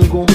amigo.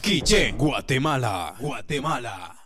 Quiché, Guatemala, Guatemala.